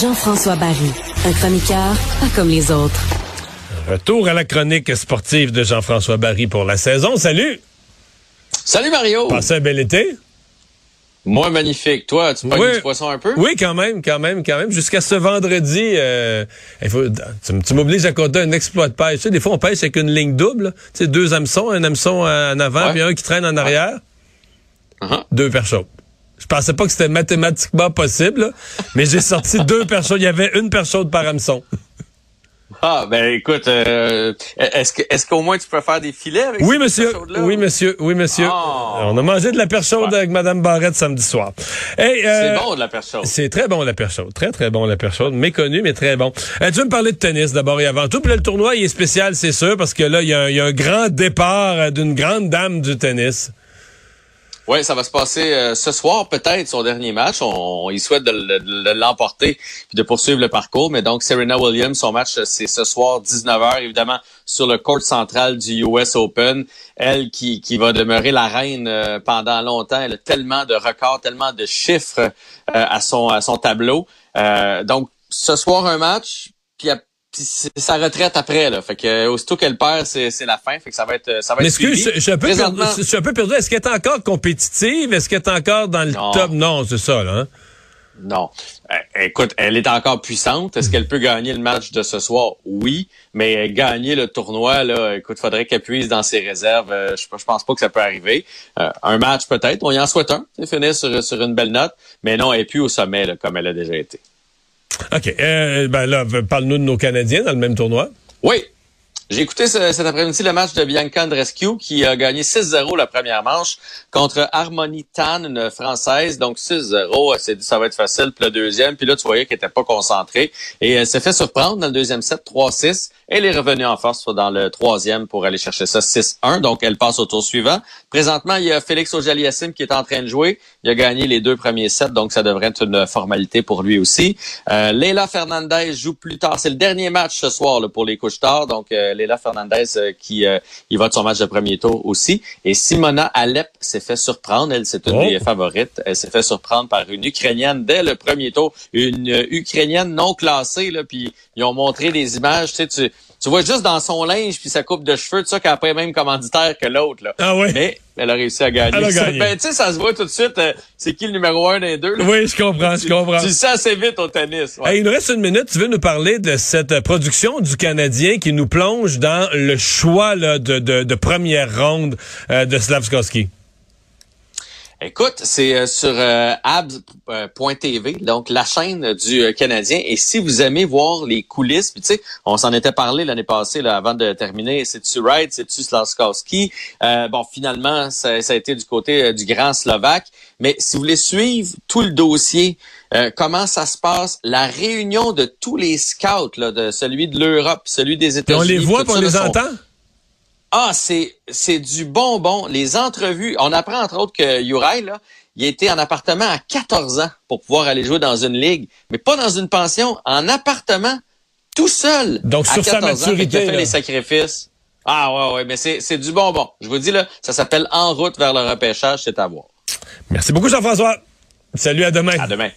Jean-François Barry, un chroniqueur pas comme les autres. Retour à la chronique sportive de Jean-François Barry pour la saison. Salut! Salut Mario! Passez un bel été? Moi, magnifique. Toi, tu pognes du poisson un peu? Oui, quand même, quand même, quand même. Jusqu'à ce vendredi, euh, il faut, tu, m'obliges à compter un exploit de pêche. Tu sais, des fois, on pêche avec une ligne double. Tu sais, deux hameçons, un hameçon en avant, puis un qui traîne en arrière. Uh-huh. Deux perches je pensais pas que c'était mathématiquement possible, mais j'ai sorti deux personnes. Il y avait une personne par hameçon. Ah ben écoute, euh, est-ce que est-ce qu'au moins tu peux faire des filets avec Oui monsieur, oui monsieur, oui monsieur. Ah. On a mangé de la perche chaude avec Madame Barrette samedi soir. Hey, euh, c'est bon de la perche chaude. C'est très bon la perche chaude, très très bon la perche chaude, méconnu mais très bon. Euh, tu veux me parler de tennis d'abord et avant tout? Puis là, le tournoi il est spécial, c'est sûr, parce que là il y, a un grand départ d'une grande dame du tennis. Oui, ça va se passer euh, ce soir, peut-être son dernier match. On, il souhaite de, l'emporter puis de poursuivre le parcours. Mais donc, Serena Williams, son match, c'est ce soir, 19h, évidemment, sur le court central du US Open. Elle qui, qui va demeurer la reine euh, pendant longtemps. Elle a tellement de records, tellement de chiffres euh, à, son, à son tableau. donc, ce soir, un match. Puis c'est sa retraite après là. Fait que aussitôt qu'elle perd, c'est, la fin. Fait que ça va être ça va être. Que je, suis un peu perdu, je suis un peu perdu. Est-ce qu'elle est encore compétitive? Est-ce qu'elle est encore dans le top? Non, c'est ça là. Hein? Non. Euh, écoute, elle est encore puissante. Est-ce qu'elle peut gagner le match de ce soir? Oui. Mais gagner le tournoi, là, écoute, faudrait qu'elle puisse dans ses réserves. Euh, je, je pense pas que ça peut arriver. Euh, un match peut-être. On y en souhaite un. Finir sur, sur une belle note. Mais non, elle est plus au sommet là, comme elle a déjà été. OK. Euh, ben là, parle-nous de nos Canadiens dans le même tournoi. Oui. J'ai écouté cet après-midi le match de Bianca Andrescu qui a gagné 6-0 la première manche contre Harmonie Tan, une Française. Donc 6-0, elle s'est dit ça va être facile. Puis le deuxième, puis là tu voyais qu'elle était pas concentrée. Et elle s'est fait surprendre dans le deuxième set, 3-6. Elle est revenue en force dans le troisième pour aller chercher ça 6-1. Donc elle passe au tour suivant. Présentement, il y a Félix Ojaliassim qui est en train de jouer. Il a gagné les deux premiers sets, donc ça devrait être une formalité pour lui aussi. Euh, Leila Fernandez joue plus tard. C'est le dernier match ce soir là, pour les couches tard. Donc euh, Leila Fernandez euh, qui euh, il va de son match de premier tour aussi. Et Simona Alep s'est fait surprendre. Elle, c'est une oh. des favorites. Elle s'est fait surprendre par une Ukrainienne dès le premier tour. Une euh, Ukrainienne non classée. Là, puis ils ont montré des images. Tu sais, tu, tu vois juste dans son linge puis sa coupe de cheveux, tout ça, qu'elle a pas même commanditaire que l'autre. Là. Ah ouais. Mais elle a réussi à gagner. Ben, tu sais, ça se voit tout de suite. Euh, c'est qui le numéro un des deux? Là? Oui, je comprends, je comprends. Tu, sais assez vite au tennis. il nous reste une minute. Tu veux nous parler de cette production du Canadien qui nous plonge dans le choix là, de, de, de première ronde euh, de Slavskowski? Écoute, c'est euh, sur euh, abs.tv, donc la chaîne du euh, Canadien. Et si vous aimez voir les coulisses, puis tu sais, on s'en était parlé l'année passée là, avant de terminer. C'est-tu Wright, c'est-tu Slaskowski? bon, finalement, ça, a été du côté du grand Slovaque. Mais si vous voulez suivre tout le dossier, comment ça se passe, la réunion de tous les scouts, là, de celui de l'Europe, celui des États-Unis. On les voit, on les entend? Ah, c'est c'est du bonbon. Les entrevues, on apprend entre autres que Uri, là, il a été en appartement à 14 ans pour pouvoir aller jouer dans une ligue, mais pas dans une pension, en appartement, tout seul. Donc sur sa maturité, ans, il a fait les sacrifices. Ah ouais ouais, mais c'est c'est du bonbon. Je vous dis là, ça s'appelle En route vers le repêchage, c'est à voir. Merci beaucoup Jean-François. Salut à demain. À demain.